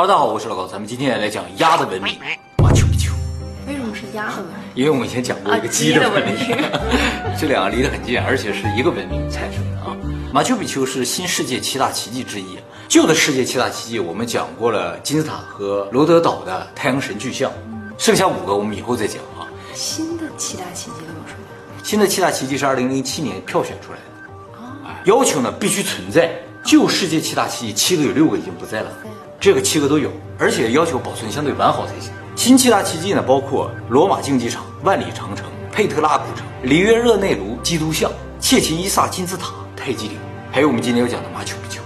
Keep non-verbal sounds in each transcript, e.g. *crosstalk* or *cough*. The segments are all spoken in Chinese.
哈喽，大家好，我是老高，咱们今天来讲鸭的文明——马丘比丘。为什么是鸭的文明？因为我们以前讲过一个啊鸡的文明，*laughs* 这两个离得很近，而且是一个文明产生的啊。马丘比丘是新世界七大奇迹之一。旧的世界七大奇迹我们讲过了，金字塔和罗德岛的太阳神巨像，剩下五个我们以后再讲啊。新的七大奇迹都有什么呀？新的七大奇迹是二零零七年票选出来的，哎要求呢必须存在。旧世界七大奇迹七个有六个已经不在了，这个七个都有，而且要求保存相对完好才行。新七大奇迹呢，包括罗马竞技场、万里长城、佩特拉古城、里约热内卢基督像、切奇伊萨金字塔、泰姬陵，还有我们今天要讲的马丘比丘，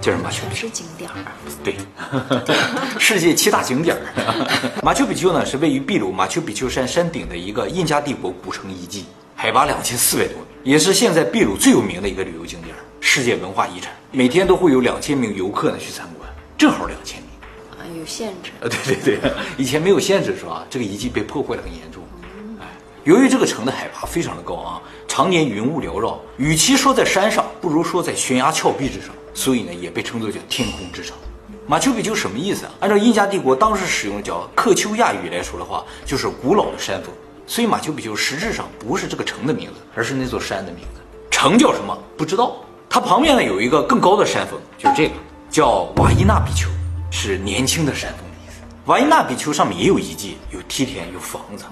就是马丘比丘全是。景点儿。对，世界七大景点儿。马丘比丘呢是位于秘鲁马丘比丘山山顶的一个印加帝国古城遗迹，海拔两千四百多米，也是现在秘鲁最有名的一个旅游景点儿，世界文化遗产。每天都会有两千名游客呢去参观，正好两千米。啊，有限制。呃，对对对，以前没有限制是吧？这个遗迹被破坏的很严重。哎，由于这个城的海拔非常的高啊，常年云雾缭绕，与其说在山上，不如说在悬崖峭壁之上，所以呢，也被称作叫天空之城。马丘比丘什么意思啊？按照印加帝国当时使用的叫克丘亚语来说的话，就是古老的山峰。所以马丘比丘实质上不是这个城的名字，而是那座山的名字。城叫什么不知道。它旁边呢有一个更高的山峰，就是这个叫瓦伊纳比丘，是年轻的山峰的意思。瓦伊纳比丘上面也有遗迹，有梯田，有房子。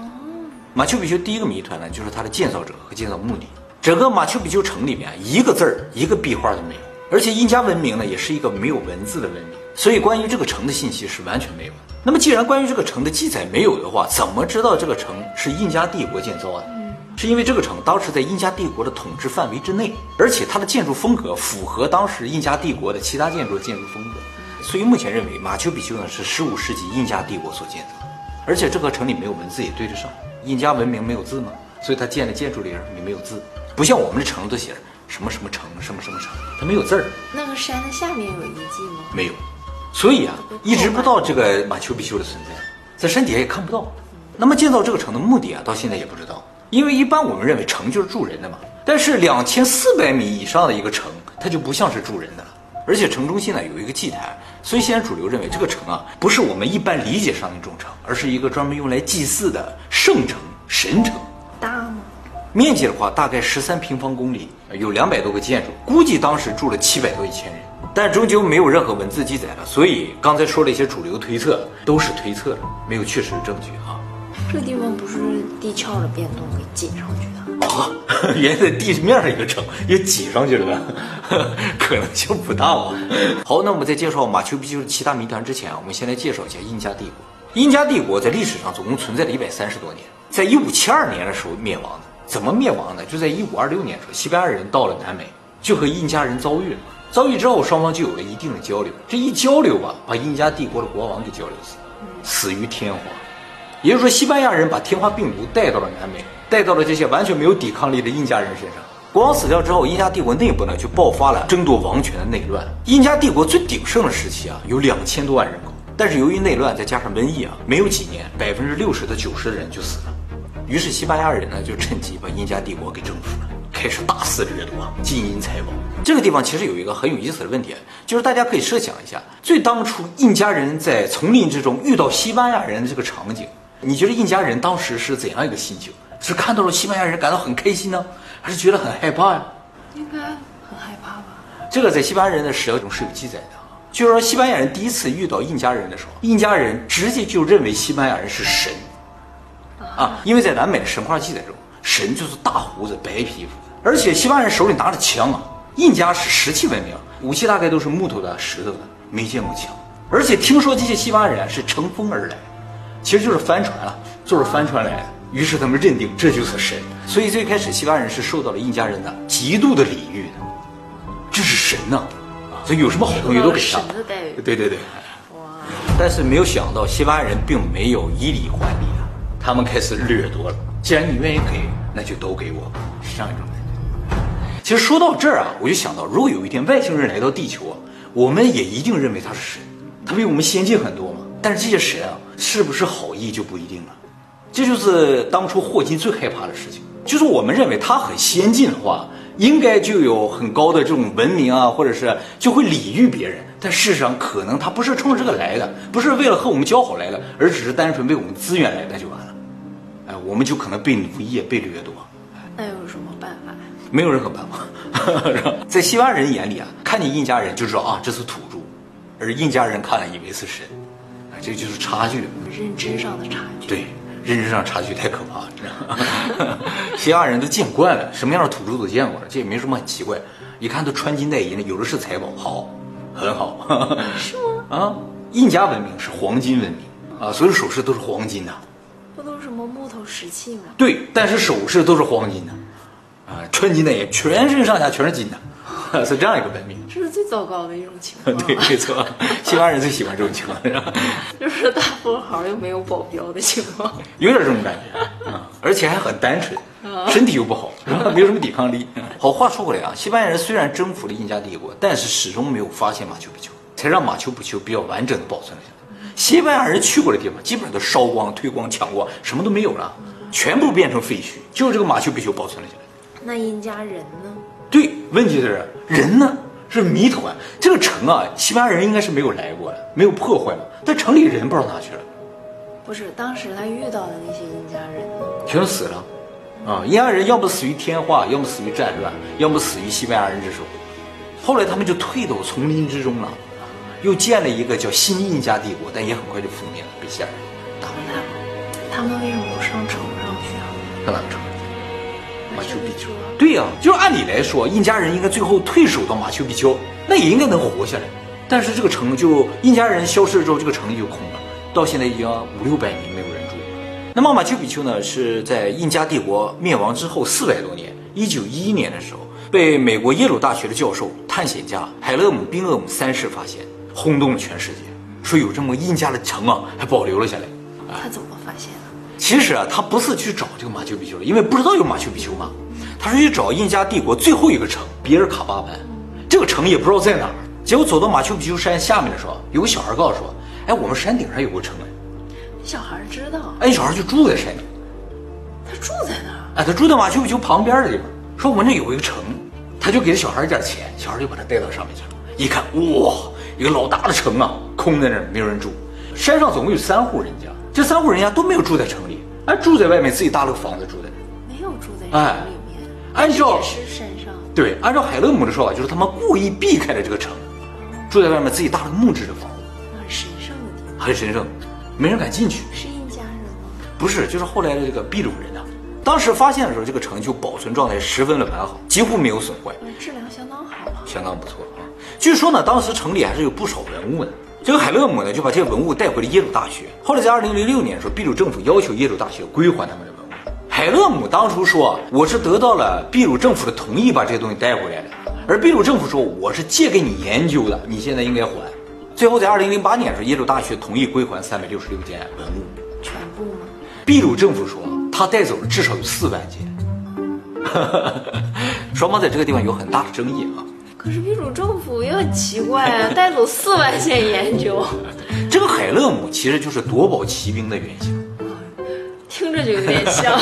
马丘比丘第一个谜团呢，就是它的建造者和建造目的。整个马丘比丘城里面一个字儿、一个壁画都没有，而且印加文明呢也是一个没有文字的文明，所以关于这个城的信息是完全没有的。那么既然关于这个城的记载没有的话，怎么知道这个城是印加帝国建造的？是因为这个城当时在印加帝国的统治范围之内，而且它的建筑风格符合当时印加帝国的其他建筑的建筑风格，所以目前认为马丘比丘呢是15世纪印加帝国所建造的，而且这个城里没有文字也对得上，印加文明没有字嘛，所以它建的建筑里边也没有字，不像我们的城都写着什么什么城什么什么城，它没有字儿，那个山的下面有遗迹吗？没有，所以啊，一直不知道这个马丘比丘的存在，在山底下也看不到。那么建造这个城的目的啊，到现在也不知道，因为一般我们认为城就是住人的嘛。但是两千四百米以上的一个城，它就不像是住人的了，而且城中心呢有一个祭坛，所以现在主流认为这个城啊，不是我们一般理解上的那种城，而是一个专门用来祭祀的圣城、神城。大吗？面积的话，大概十三平方公里，有两百多个建筑，估计当时住了七百多一千人，但终究没有任何文字记载了，所以刚才说了一些主流推测，都是推测的，没有确实的证据啊。这地方不是地壳的变动给挤上去的？啊，*laughs* 原来在地面上一个城也挤上去了呗，*laughs* 可能性不大吧。好，那我们在介绍马丘比丘的七大谜团之前啊，我们先来介绍一下印加帝国。印加帝国在历史上总共存在了一百三十多年，在一五七二年的时候灭亡的。怎么灭亡呢？就在一五二六年的时候，西班牙人到了南美，就和印加人遭遇了。遭遇之后，双方就有了一定的交流。这一交流吧，把印加帝国的国王给交流死，死于天花。也就是说，西班牙人把天花病毒带到了南美，带到了这些完全没有抵抗力的印加人身上。国王死掉之后，印加帝国内部呢就爆发了争夺王权的内乱。印加帝国最鼎盛的时期啊，有两千多万人口，但是由于内乱再加上瘟疫啊，没有几年，百分之六十到九十的人就死了。于是西班牙人呢就趁机把印加帝国给征服了，开始大肆掠夺，金银财宝。这个地方其实有一个很有意思的问题，就是大家可以设想一下，最当初印加人在丛林之中遇到西班牙人的这个场景，你觉得印加人当时是怎样一个心情？是看到了西班牙人感到很开心呢，还是觉得很害怕呀？应该很害怕吧？这个在西班牙人的史料中是有记载的啊，就是说西班牙人第一次遇到印加人的时候，印加人直接就认为西班牙人是神。啊，因为在南美的神话记载中，神就是大胡子、白皮肤，而且西班牙人手里拿着枪啊。印加是石器文明，武器大概都是木头的、石头的，没见过枪。而且听说这些西班牙人是乘风而来，其实就是帆船了，坐着帆船来的。于是他们认定这就是神，所以最开始西班牙人是受到了印加人的极度的礼遇的，这是神呐、啊，所以有什么好东西都给他神。的待遇。对对对。哇，但是没有想到，西班牙人并没有以礼还礼啊，他们开始掠夺了。既然你愿意给，那就都给我吧，是这样一种感觉。其实说到这儿啊，我就想到，如果有一天外星人来到地球啊，我们也一定认为他是神，他比我们先进很多嘛。但是这些神啊，是不是好意就不一定了。这就是当初霍金最害怕的事情，就是我们认为他很先进的话，应该就有很高的这种文明啊，或者是就会礼遇别人，但事实上可能他不是冲着这个来的，不是为了和我们交好来的，而只是单纯为我们资源来的就完了。哎，我们就可能被奴役、被掠夺。那有什么办法？没有任何办法。*laughs* 在西班牙人眼里啊，看见印加人就知道啊这是土著，而印加人看了以为是神，这就是差距。认知上的差距。对，认知上差距太可怕了。*laughs* 西班牙人都见惯了，什么样的土著都见过了，这也没什么很奇怪。一看都穿金戴银的，有的是财宝，好，很好。*laughs* 是吗？啊，印加文明是黄金文明啊，所有首饰都是黄金的。不都是什么木头石器吗？对，但是首饰都是黄金的，啊，穿金戴银，全身上下全是金的，是这样一个文明。这是最糟糕的一种情况。对，没错，西班牙人最喜欢这种情况，*laughs* 就是大富豪又没有保镖的情况，有点这种感觉啊，而且还很单纯，身体又不好，没有什么抵抗力。*laughs* 好话说回来啊，西班牙人虽然征服了印加帝国，但是始终没有发现马丘比丘，才让马丘比丘比较完整的保存了下来。西班牙人去过的地方，基本上都烧光、推光、抢光，什么都没有了，全部变成废墟，就是这个马丘比丘保存了下来。那印加人呢？对，问题是人呢？是谜团。这个城啊，西班牙人应该是没有来过的，没有破坏了，但城里人不知道哪去了。不是，当时他遇到的那些印加人？全都死了。啊，印加人要么死于天化，要么死于战乱，要么死于西班牙人之手。后来他们就退到丛林之中了，又建了一个叫新印加帝国，但也很快就覆灭了，被西亚人打败他们。他们为什么不上城上去啊？上哪个城？马丘比丘。对呀，就是按理来说，印加人应该最后退守到马丘比丘，那也应该能活下来。但是这个城就印加人消失了之后，这个城就空了，到现在已经五六百年没有人住了。那么马丘比丘呢，是在印加帝国灭亡之后四百多年，一九一一年的时候，被美国耶鲁大学的教授、探险家海勒姆·宾厄姆三世发现，轰动了全世界，说有这么印加的城啊，还保留了下来。他怎么发现？其实啊，他不是去找这个马丘比丘了，因为不知道有马丘比丘嘛。他是去找印加帝国最后一个城比尔卡巴文，这个城也不知道在哪儿。结果走到马丘比丘山下面的时候，有个小孩告诉说：“哎，我们山顶上有个城哎。”小孩知道。哎，小孩就住在山顶。他住在哪儿？哎，他住在马丘比丘旁边的地方。说我们这有一个城，他就给了小孩一点钱，小孩就把他带到上面去了。一看，哇，一个老大的城啊，空在那儿，没有人住。山上总共有三户人家，这三户人家都没有住在城里，哎，住在外面自己搭了个房子住在。没有住在城里面。按照是山上。对，按照海勒姆的说法，就是他们故意避开了这个城，住在外面自己搭了个木质的房子。很神圣的地方。很神圣，没人敢进去。是印加人吗？不是，就是后来的这个秘鲁人啊。当时发现的时候，这个城就保存状态十分的完好，几乎没有损坏，质量相当好啊，相当不错啊。据说呢，当时城里还是有不少文物的。这个海勒姆呢，就把这些文物带回了耶鲁大学。后来在二零零六年的时候，秘鲁政府要求耶鲁大学归还他们的文物。海勒姆当初说：“我是得到了秘鲁政府的同意，把这些东西带回来的。”而秘鲁政府说：“我是借给你研究的，你现在应该还。”最后在二零零八年的时候，耶鲁大学同意归还三百六十六件文物，全部吗？秘鲁政府说他带走了至少有四万件。*laughs* 双方在这个地方有很大的争议啊。可是秘鲁政府也很奇怪啊，*laughs* 带走四万件研究。这个海勒姆其实就是夺宝奇兵的原型，听着就有点像。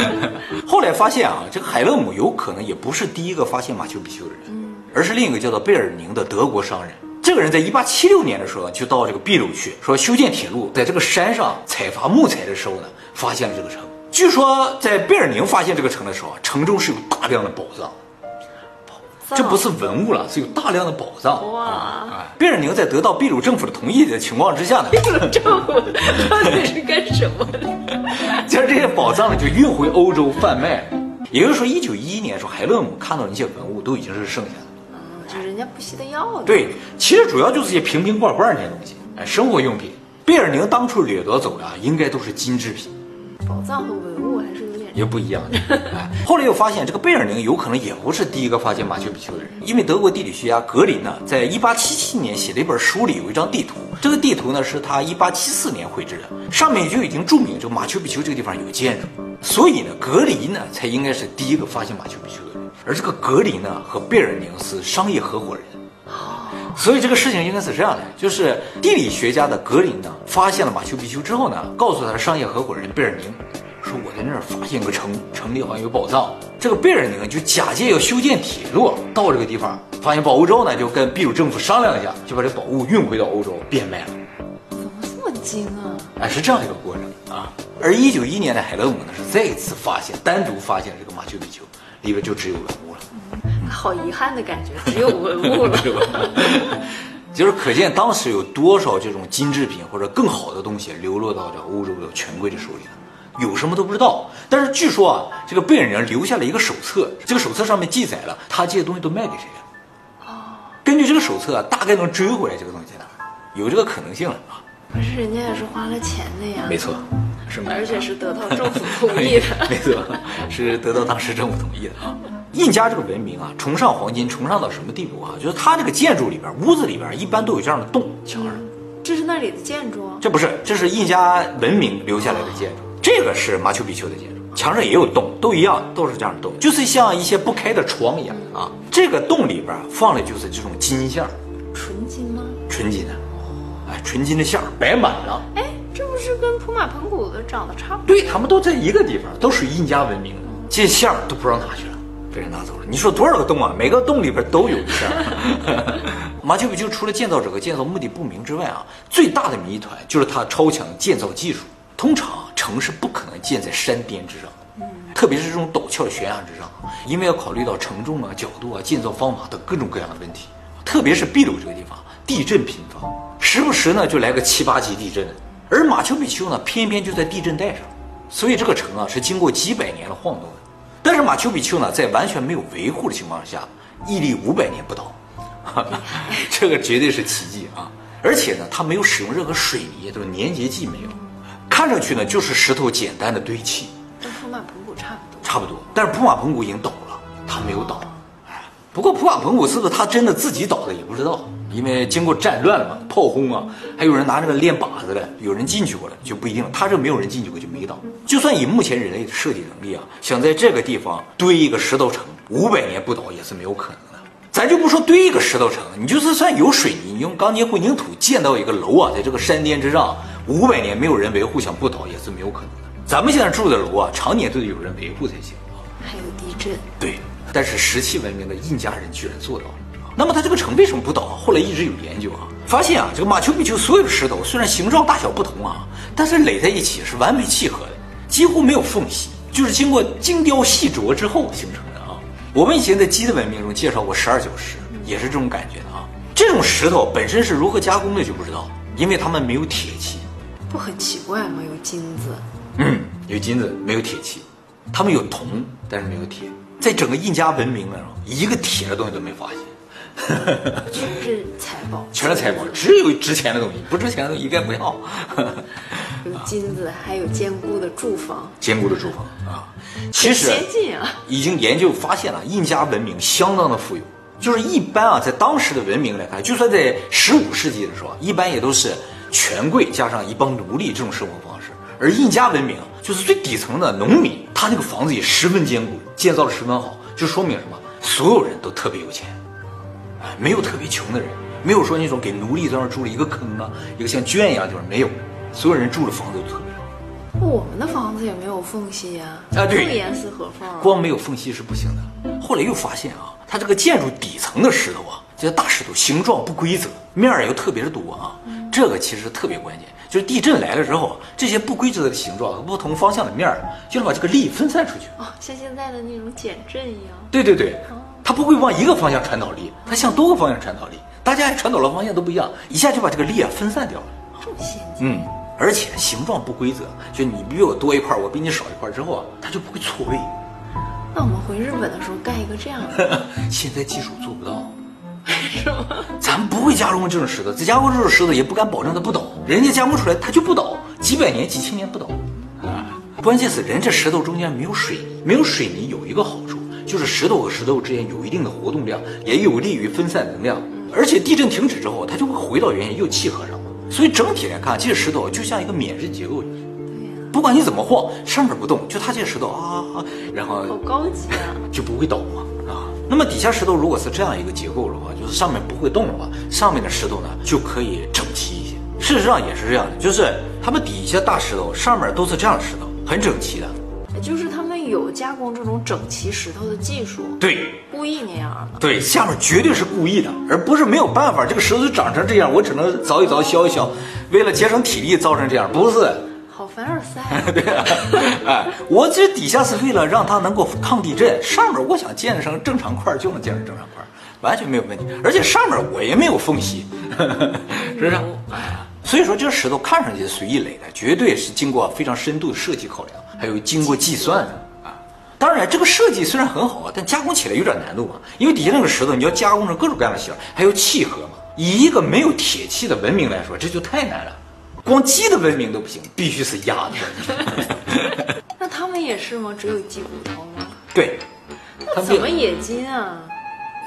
*laughs* 后来发现啊，这个海勒姆有可能也不是第一个发现马丘比丘的人，而是另一个叫做贝尔宁的德国商人。这个人在一八七六年的时候就到这个秘鲁去，说修建铁路，在这个山上采伐木材的时候呢，发现了这个城。据说在贝尔宁发现这个城的时候，城中是有大量的宝藏。这不是文物了，是有大量的宝藏。哇！贝尔宁在得到秘鲁政府的同意的情况之下呢，秘鲁政府到底是干什么的？将这些宝藏呢就运回欧洲贩卖。也就是说，一九一一年的时候，海勒姆看到那些文物都已经是剩下的。嗯，就人家不惜的要的。对，其实主要就是些瓶瓶罐罐那些东西，哎，生活用品。贝尔宁当初掠夺走的应该都是金制品。宝藏和文物还是有点也不一样的。后来又发现这个贝尔宁有可能也不是第一个发现马丘比丘的人，因为德国地理学家格林呢，在一八七七年写的一本书里有一张地图，这个地图呢是他一八七四年绘制的，上面就已经注明这个马丘比丘这个地方有建筑，所以呢，格林呢才应该是第一个发现马丘比丘的人，而这个格林呢和贝尔宁是商业合伙人。啊所以这个事情应该是这样的，就是地理学家的格林呢，发现了马丘比丘之后呢，告诉他的商业合伙人贝尔宁，说我在那儿发现个城，城里好像有宝藏。这个贝尔宁就假借要修建铁路到这个地方，发现宝物之后呢，就跟秘鲁政府商量一下，就把这宝物运回到欧洲变卖了。怎么这么精啊？哎，是这样一个过程啊。而一九一年的海勒姆呢，是再一次发现，单独发现这个马丘比丘里边就只有文物了。好遗憾的感觉，只有文物了。*laughs* 就是可见当时有多少这种金制品或者更好的东西流落到这欧洲的权贵的手里了，有什么都不知道。但是据说啊，这个贝尔人留下了一个手册，这个手册上面记载了他这些东西都卖给谁了。哦，根据这个手册啊，大概能追回来这个东西的，有这个可能性了啊。可是人家也是花了钱的呀。没错，是而且是得到政府同意的。*laughs* 没错，是得到当时政府同意的啊。印加这个文明啊，崇尚黄金，崇尚到什么地步啊？就是它这个建筑里边，屋子里边一般都有这样的洞，墙上。这是那里的建筑？这不是，这是印加文明留下来的建筑。这个是马丘比丘的建筑，墙上也有洞，都一样，都是这样的洞，就是像一些不开的窗一样啊。这个洞里边放的就是这种金像，纯金吗？纯金的，哎，纯金的像摆满了。哎，这不是跟普马盆古的长得差不多？对他们都在一个地方，都属于印加文明，这像都不知道哪去了。被人拿走了。你说多少个洞啊？每个洞里边都有一下。*laughs* 马丘比丘除了建造者和建造目的不明之外啊，最大的谜团就是它超强建造技术。通常城是不可能建在山巅之上，特别是这种陡峭的悬崖之上，因为要考虑到承重啊、角度啊、建造方法等各种各样的问题。特别是秘鲁这个地方，地震频发，时不时呢就来个七八级地震。而马丘比丘呢，偏偏就在地震带上，所以这个城啊是经过几百年的晃动的。但是马丘比丘呢，在完全没有维护的情况下，屹立五百年不倒，*laughs* 这个绝对是奇迹啊！而且呢，它没有使用任何水泥，都是粘结剂没有，看上去呢就是石头简单的堆砌，跟普马蓬古差不多。差不多，但是普马蓬古已经倒了，它没有倒。哎，不过普马蓬古是不是它真的自己倒的也不知道。因为经过战乱嘛，炮轰啊，还有人拿那个练靶子的，有人进去过了就不一定了。他这没有人进去过就没倒。就算以目前人类的设计能力啊，想在这个地方堆一个石头城，五百年不倒也是没有可能的。咱就不说堆一个石头城，你就是算有水泥，你用钢筋混凝土建造一个楼啊，在这个山巅之上，五百年没有人维护，想不倒也是没有可能的。咱们现在住的楼啊，常年都得有人维护才行还有地震。对，但是石器文明的印加人居然做到了。那么它这个城为什么不倒？后来一直有研究啊，发现啊，这个马丘比丘所有的石头虽然形状大小不同啊，但是垒在一起是完美契合的，几乎没有缝隙，就是经过精雕细琢之后形成的啊。我们以前在鸡的文明中介绍过十二角石，也是这种感觉的啊。这种石头本身是如何加工的就不知道，因为他们没有铁器。不很奇怪吗？有金子，嗯，有金子没有铁器，他们有铜，但是没有铁。在整个印加文明中，一个铁的东西都没发现。全是财宝，*laughs* 全是财宝，只有值钱的东西，不值钱的东西一概不要。有金子，还有坚固的住房，坚固的住房啊。其实先进啊，已经研究发现了，印加文明相当的富有。就是一般啊，在当时的文明来看，就算在十五世纪的时候，一般也都是权贵加上一帮奴隶这种生活方式。而印加文明就是最底层的农民，他那个房子也十分坚固，建造的十分好，就说明什么？所有人都特别有钱。没有特别穷的人，没有说那种给奴隶在那住了一个坑啊，一个像圈一样地方没有，所有人住的房子都特别好。我们的房子也没有缝隙呀，啊对，严丝合缝，光没有缝隙是不行的。后来又发现啊，它这个建筑底层的石头啊，这些大石头形状不规则，面儿又特别的多啊，这个其实特别关键，就是地震来了之后，这些不规则的形状和不同方向的面儿，就能把这个力分散出去哦，像现在的那种减震一样。对对对。它不会往一个方向传导力，它向多个方向传导力，大家传导的方向都不一样，一下就把这个力啊分散掉了。这么先进？嗯，而且形状不规则，就你比我多一块，我比你少一块之后啊，它就不会错位。那我们回日本的时候盖一个这样的，*laughs* 现在技术做不到，*laughs* 是吗？咱不会加工这种石头，再加工这种石头也不敢保证它不倒，人家加工出来它就不倒，几百年、几千年不倒。啊，关键是人这石头中间没有水泥，没有水泥有一个好处。就是石头和石头之间有一定的活动量，也有利于分散能量，而且地震停止之后，它就会回到原点又契合上了。所以整体来看，这些石头就像一个免震结构。不管你怎么晃，上面不动，就它这些石头啊，然后好高级啊，*laughs* 就不会倒嘛啊。那么底下石头如果是这样一个结构的话，就是上面不会动的话，上面的石头呢就可以整齐一些。事实上也是这样的，就是他们底下大石头上面都是这样的石头，很整齐的。就是他们有加工这种整齐石头的技术，对故意那样的。对，下面绝对是故意的，而不是没有办法，这个石头就长成这样，我只能凿一凿削一削，为了节省体力造成这样，不是。好凡尔赛，*laughs* 对啊，哎，我这底下是为了让它能够抗地震，上面我想建成正常块儿就能建成正常块儿，完全没有问题。而且上面我也没有缝隙，*laughs* 是不是？哎，所以说这个石头看上去随意垒的，绝对是经过非常深度的设计考量，还有经过计算的啊。当然，这个设计虽然很好，但加工起来有点难度嘛，因为底下那个石头你要加工成各种各样的形，还有契合嘛。以一个没有铁器的文明来说，这就太难了。光鸡的文明都不行，必须是鸭的文明。*laughs* 那他们也是吗？只有鸡骨头吗？对，那怎么冶金啊？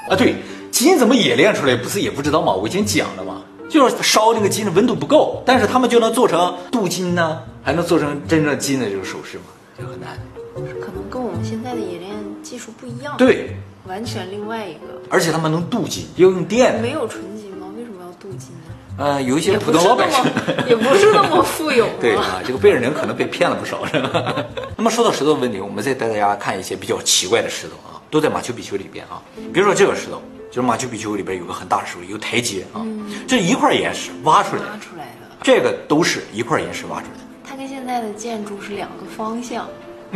啊，对，金怎么冶炼出来？不是也不知道吗？我以前讲了嘛，就是烧那个金的温度不够，但是他们就能做成镀金呢，还能做成真正金的这个首饰嘛，就很难。可能跟我们现在的冶炼技术不一样。，对，完全另外一个。而且他们能镀金，要用电。没有纯金？呃，有一些普通老百姓。*laughs* 也不是那么富有 *laughs* 对。啊，这个贝尔宁可能被骗了不少，是吧？*laughs* 那么说到石头问题，我们再带大家看一些比较奇怪的石头啊，都在马丘比丘里边啊。比如说这个石头，就是马丘比丘里边有个很大的石头，有台阶啊，这一块岩石挖出来的，挖出来的，这个都是一块岩石挖出来的。它跟现在的建筑是两个方向。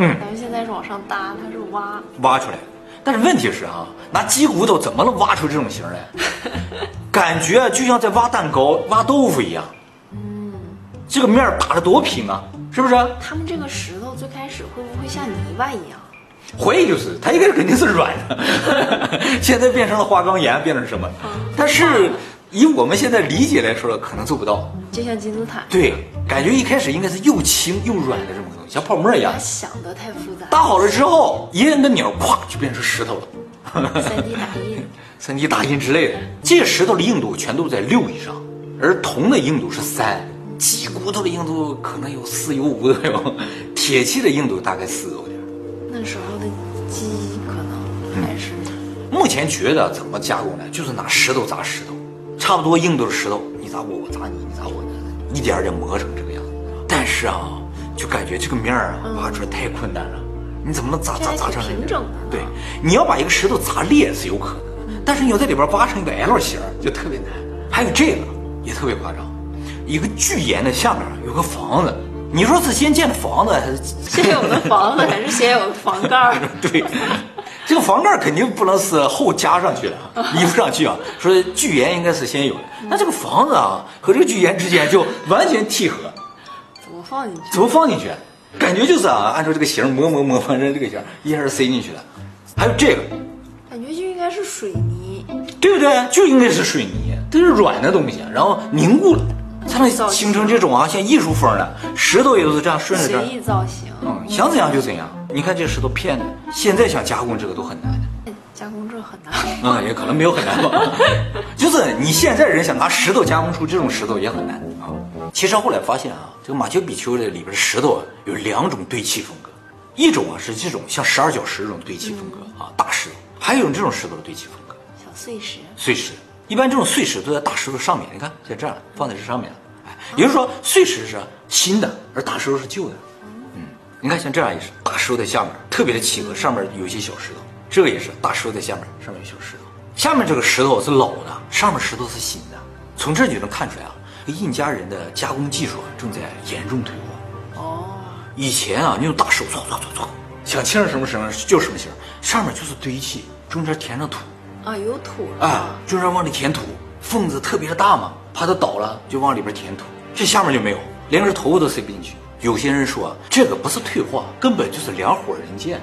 嗯咱们现在是往上搭，它是挖。挖出来的。但是问题是啊，拿鸡骨头怎么能挖出这种形来？*laughs* 感觉就像在挖蛋糕、挖豆腐一样。嗯，这个面儿打得多平啊，是不是？他们这个石头最开始会不会像泥巴一样？怀疑就是它应该肯定是软的，*laughs* 现在变成了花岗岩，变成什么？但是以我们现在理解来说，可能做不到。就像金字塔。对，感觉一开始应该是又轻又软的这种像泡沫一样他。想的太复杂。打好了之后，一摁个钮，咵就变成石头了。三 D 打印，三 D 打印之类的，这些石头的硬度全都在六以上，而铜的硬度是三，鸡骨头的硬度可能有四有五都有，铁器的硬度大概四有点。那时候的鸡可能还是目前觉得怎么加工呢？就是拿石头砸石头，差不多硬度的石头，你砸我，我砸你，你砸我，一点点磨成这个样子。但是啊，就感觉这个面儿啊挖出来太困难了，你怎么能砸砸砸成这样平整的。呢对，你要把一个石头砸裂是有可能，但是你要在里边挖成一个 L 型就特别难。还有这个也特别夸张，一个巨岩的下面有个房子，你说是先建的房子还是？先有的房子还是先有的房盖儿？*laughs* 对，这个房盖肯定不能是后加上去的，*laughs* 移不上去啊。说巨岩应该是先有的，那这个房子啊和这个巨岩之间就完全契合，放进去？怎么放进去？感觉就是啊，按照这个形磨磨磨，*laughs* 反正这个形一下就塞进去的。还有这个，感觉就应该是水泥，对不对？就应该是水泥，它是软的东西，然后凝固了，才能形成这种啊像艺术风的石头也都是这样顺着这样。随意造型。嗯，想怎样就怎样。你看这石头片的，现在想加工这个都很难加工这很难。嗯，也可能没有很难吧，*laughs* 就是你现在人想拿石头加工出这种石头也很难啊。其实后来发现啊，这个马丘比丘的里边的石头啊有两种堆砌风格，一种啊是这种像十二角石这种堆砌风格啊大石头，还有一种这种石头的堆砌风格小碎石，碎石。一般这种碎石都在大石头上面，你看像这样放在这上面，哎，也就是说碎石是新的，而大石头是旧的。嗯，你看像这样也是，大石头在下面特别的契合，上面有些小石头。这个也是大石头在下面，上面有小石头。下面这个石头是老的，上面石头是新的。从这就能看出来啊，印加人的加工技术啊正在严重退化。哦，以前啊，你用大手搓搓搓搓，想切成什么什么就什么形，上面就是堆砌，中间填上土，啊，有土了。啊，中间往里填土，缝子特别的大嘛，怕它倒了就往里边填土。这下面就没有，连根头发都塞不进去。有些人说啊，这个不是退化，根本就是两伙人建，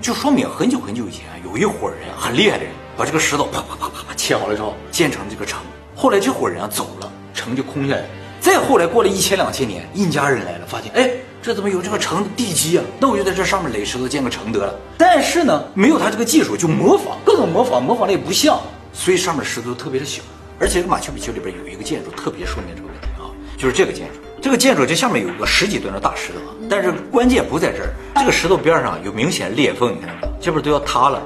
就说明很久很久以前啊有一伙人很厉害的人，把这个石头啪啪啪啪啪切好了之后建成这个城。后来这伙人啊走了，城就空下来了。再后来过了一千两千年，印加人来了，发现哎，这怎么有这个城的地基啊？那我就在这上面垒石头建个城得了。但是呢，没有他这个技术，就模仿各种模仿，模仿的也不像，所以上面石头特别的小。而且马丘比丘里边有一个建筑特别说明这个问题啊，就是这个建筑。这个建筑这下面有个十几吨的大石头啊，但是关键不在这儿，这个石头边上有明显裂缝，你看到没有？这边都要塌了。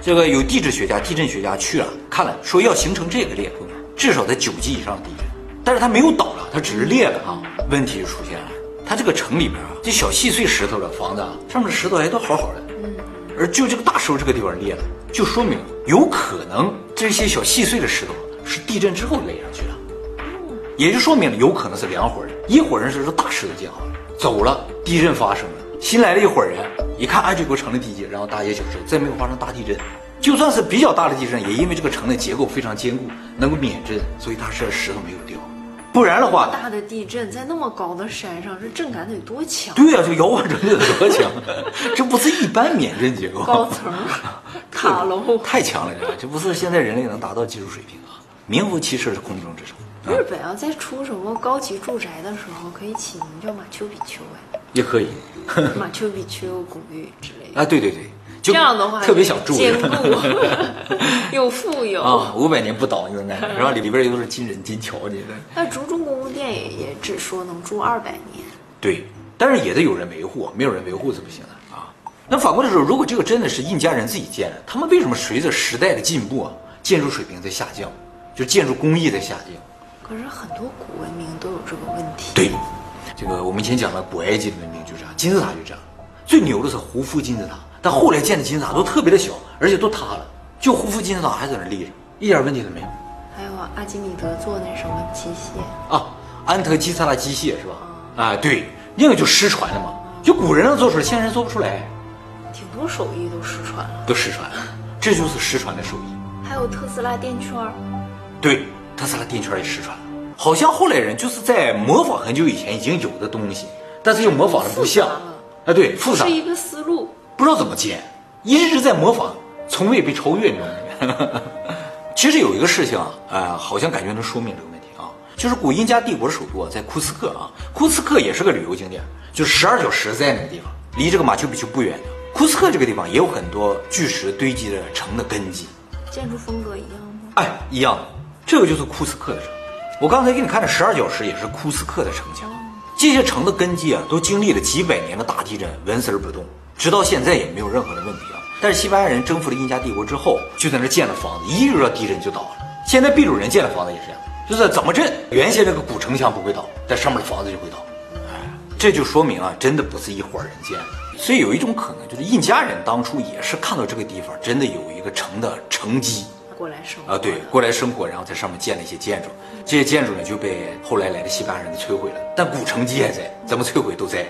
这个有地质学家、地震学家去了看了，说要形成这个裂缝，至少在九级以上的地震。但是它没有倒了，它只是裂了啊。问题就出现了，它这个城里边啊，这小细碎石头的房子啊，上面的石头还都好好的，嗯，而就这个大石头这个地方裂了，就说明有可能这些小细碎的石头是地震之后垒上去的，也就说明了有可能是两伙人，一伙人是说大石头建好了，走了，地震发生了，新来了一伙人，一看哎这个城的地基，然后搭些小石头，再没有发生大地震。就算是比较大的地震，也因为这个城的结构非常坚固，能够免震，所以它是石头没有掉。不然的话，大的地震在那么高的山上，这震感得多强？对呀、这摇晃程度得多强？*laughs* 这不是一般免震结构，高层 *laughs* 塔楼。太强了，这这不是现在人类能达到技术水平啊！名副其实是空中之城。日本啊，在出什么高级住宅的时候，可以起名叫马丘比丘哎，也可以马丘比丘公寓之类的。啊，对对对，就这样的话特别想住坚固 *laughs* 又富有。啊，五百年不倒，你说那，然后里边又都是金人金桥，你这那竹中公共殿也也只说能住二百年，对，但是也得有人维护，没有人维护是不行的啊。那反过来说，如果这个真的是印加人自己建的，他们为什么随着时代的进步啊，建筑水平在下降，就建筑工艺在下降？可是很多古文明都有这个问题。对，这个我们以前讲的古埃及的文明就这样，金字塔就这样。最牛的是胡夫金字塔，但后来建的金字塔都特别的小，而且都塌了，就胡夫金字塔还在那立着，一点问题都没有。还有阿基米德做那什么机械，啊，安特基萨拉机械是吧？啊，对，那个就失传了嘛，就古人能做出来，现在人做不出来，挺多手艺都失传了。都失传了，这就是失传的手艺。还有特斯拉电圈儿，对，特斯拉电圈也失传了，好像后来人就是在模仿很久以前已经有的东西，但是又模仿的不像啊，对，复杂是，一个思路。不知道怎么建，一直在模仿，从未被超越，你知道吗？其实有一个事情啊，呃，好像感觉能说明这个问题啊，就是古印加帝国的首都啊，在库斯克啊，库斯克也是个旅游景点，就是十二角石在那个地方，离这个马丘比丘不远的。库斯克这个地方也有很多巨石堆积的城的根基，建筑风格一样吗？哎，一样的，这个就是库斯克的城。我刚才给你看的十二小时也是库斯克的城墙，这些城的根基啊，都经历了几百年的大地震，纹丝儿不动，直到现在也没有任何的问题啊。但是西班牙人征服了印加帝国之后，就在那儿建了房子，一遇到地震就倒了。现在秘鲁人建的房子也是这样，就是怎么震，原先这个古城墙不会倒，但上面的房子就会倒。哎，这就说明啊，真的不是一伙人建的。所以有一种可能，就是印加人当初也是看到这个地方真的有一个城的城基，过来生活啊，对，过来生活，然后在上面建了一些建筑，这些建筑呢就被后来来的西班牙人给摧毁了，但古城基还在，怎么摧毁都在。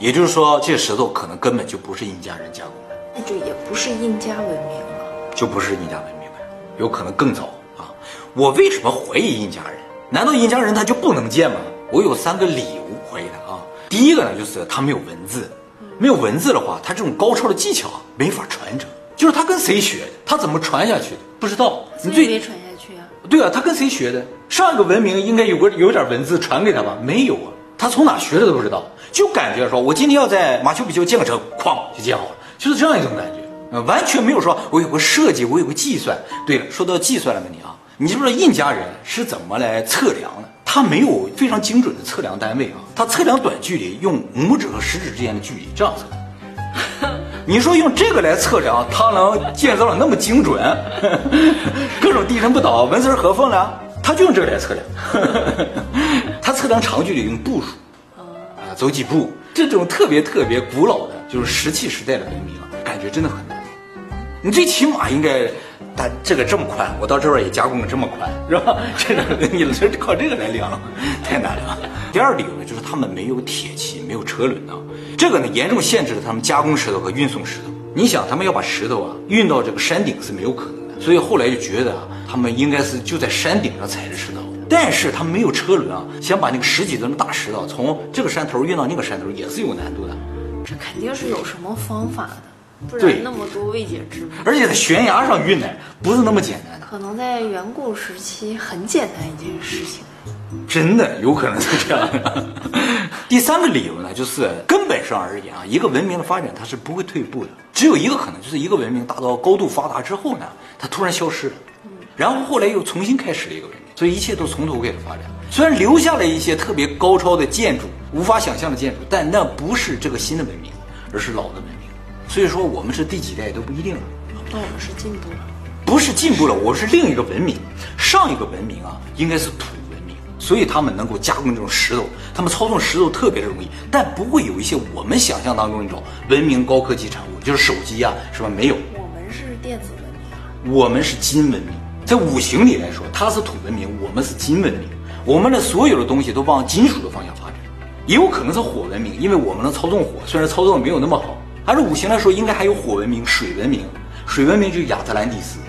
也就是说，这些石头可能根本就不是印加人加工的，那就也不是印加文明了。就不是印加文明了，有可能更早啊。我为什么怀疑印加人？难道印加人他就不能建吗？我有三个理由怀疑他啊。第一个呢，就是他没有文字，没有文字的话，他这种高超的技巧啊没法传承，就是他跟谁学的，他怎么传下去的，不知道。你最没传下去啊。对啊，他跟谁学的？上一个文明应该有个有点文字传给他吧？没有啊，他从哪学的都不知道，就感觉说我今天要在马丘比丘建个城，哐就建好了，就是这样一种感觉，完全没有说我有个设计，我有个计算。对了，说到计算的问题啊，你知不知道印加人是怎么来测量的？他没有非常精准的测量单位啊，他测量短距离用拇指和食指之间的距离这样测。你说用这个来测量，他能建造的那么精准，*laughs* 各种地震不倒，纹丝儿合缝了，他就用这个来测量。他测量长距离用步数，啊，走几步，这种特别特别古老的，就是石器时代的文明啊，感觉真的很难。你最起码应该，它这个这么宽，我到这边也加工了这么宽，是吧？*laughs* 这个你这靠这个来量，太难了。第二理由呢，就是他们没有铁器，没有车轮啊，这个呢严重限制了他们加工石头和运送石头。你想，他们要把石头啊运到这个山顶是没有可能的，所以后来就觉得啊，他们应该是就在山顶上踩着石头。但是他们没有车轮啊，想把那个十几吨的大石头从这个山头运到那个山头也是有难度的。这肯定是有什么方法的，不然那么多未解之谜。而且在悬崖上运呢，不是那么简单的。可能在远古时期很简单一件事情。真的有可能是这样的。*laughs* 第三个理由呢，就是根本上而言啊，一个文明的发展它是不会退步的，只有一个可能，就是一个文明达到高度发达之后呢，它突然消失了，然后后来又重新开始了一个文明，所以一切都从头开始发展。虽然留下了一些特别高超的建筑，无法想象的建筑，但那不是这个新的文明，而是老的文明。所以说我们是第几代都不一定了。那我们是进步了。不是进步了，我是另一个文明。上一个文明啊，应该是土文明，所以他们能够加工这种石头，他们操纵石头特别的容易，但不会有一些我们想象当中那种文明高科技产物，就是手机啊什么没有。我们是电子文明，我们是金文明，在五行里来说，它是土文明，我们是金文明。我们的所有的东西都往金属的方向发展，也有可能是火文明，因为我们能操纵火，虽然操纵没有那么好。按照五行来说，应该还有火文明、水文明。水文明就是亚特兰蒂斯，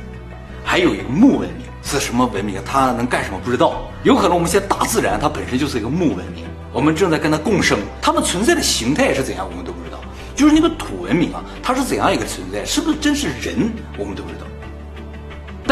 还有一个木文明是什么文明？它能干什么不知道。有可能我们现在大自然它本身就是一个木文明，我们正在跟它共生，它们存在的形态是怎样，我们都不知道。就是那个土文明啊，它是怎样一个存在？是不是真是人？我们都不知道。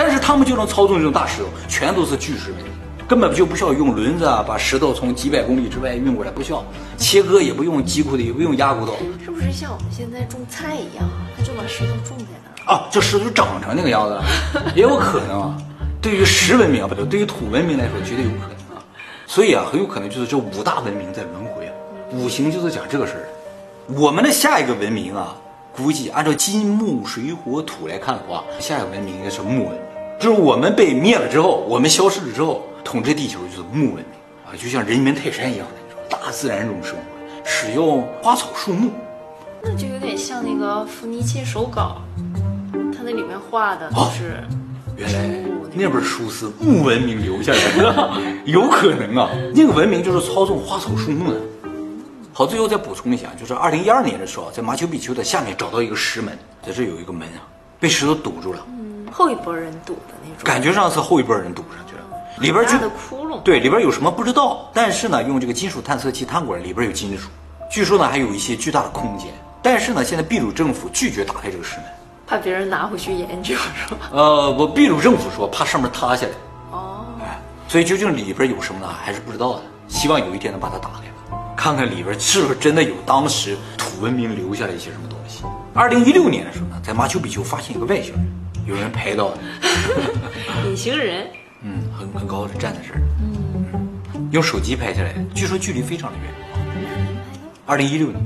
但是他们就能操纵这种大石头，全都是巨石文明，根本就不需要用轮子啊，把石头从几百公里之外运过来，不需要切割，也不用机骨的，也不用压骨头是不是像我们现在种菜一样啊？他就把石头种在那儿。啊，这石头就长成那个样子了，*laughs* 也有可能啊。对于石文明啊，不对，对于土文明来说，绝对有可能啊。所以啊，很有可能就是这五大文明在轮回啊。五行就是讲这个事儿。我们的下一个文明啊，估计按照金木水火土来看的话，下一个文明应该是木文明。就是我们被灭了之后，我们消失了之后，统治地球就是木文明啊，就像人猿泰山一样的那种大自然中生活，使用花草树木。那就有点像那个伏尼切手稿，它那里面画的都是原来那本书是木文明留下来的，*laughs* 有可能啊，那个文明就是操纵花草树木的。好，最后再补充一下，就是二零一二年的时候，在马丘比丘的下面找到一个石门，在这有一个门啊，被石头堵住了，后一波人堵的那种感觉上是后一波人堵上去了，里边就大的窟窿。对，里边有什么不知道，但是呢，用这个金属探测器探过来，里边有金属，据说呢还有一些巨大的空间，但是呢，现在秘鲁政府拒绝打开这个石门。怕别人拿回去研究是吧？呃，我秘鲁政府说怕上面塌下来，哦，哎，所以究竟里边有什么呢？还是不知道的。希望有一天能把它打开，看看里边是不是真的有当时土文明留下的一些什么东西。二零一六年的时候呢，在马丘比丘发现一个外星人，有人拍到。的，*laughs* 隐形人，嗯，很很高的站在这儿，嗯，用手机拍下来，据说距离非常的远。二零一六年，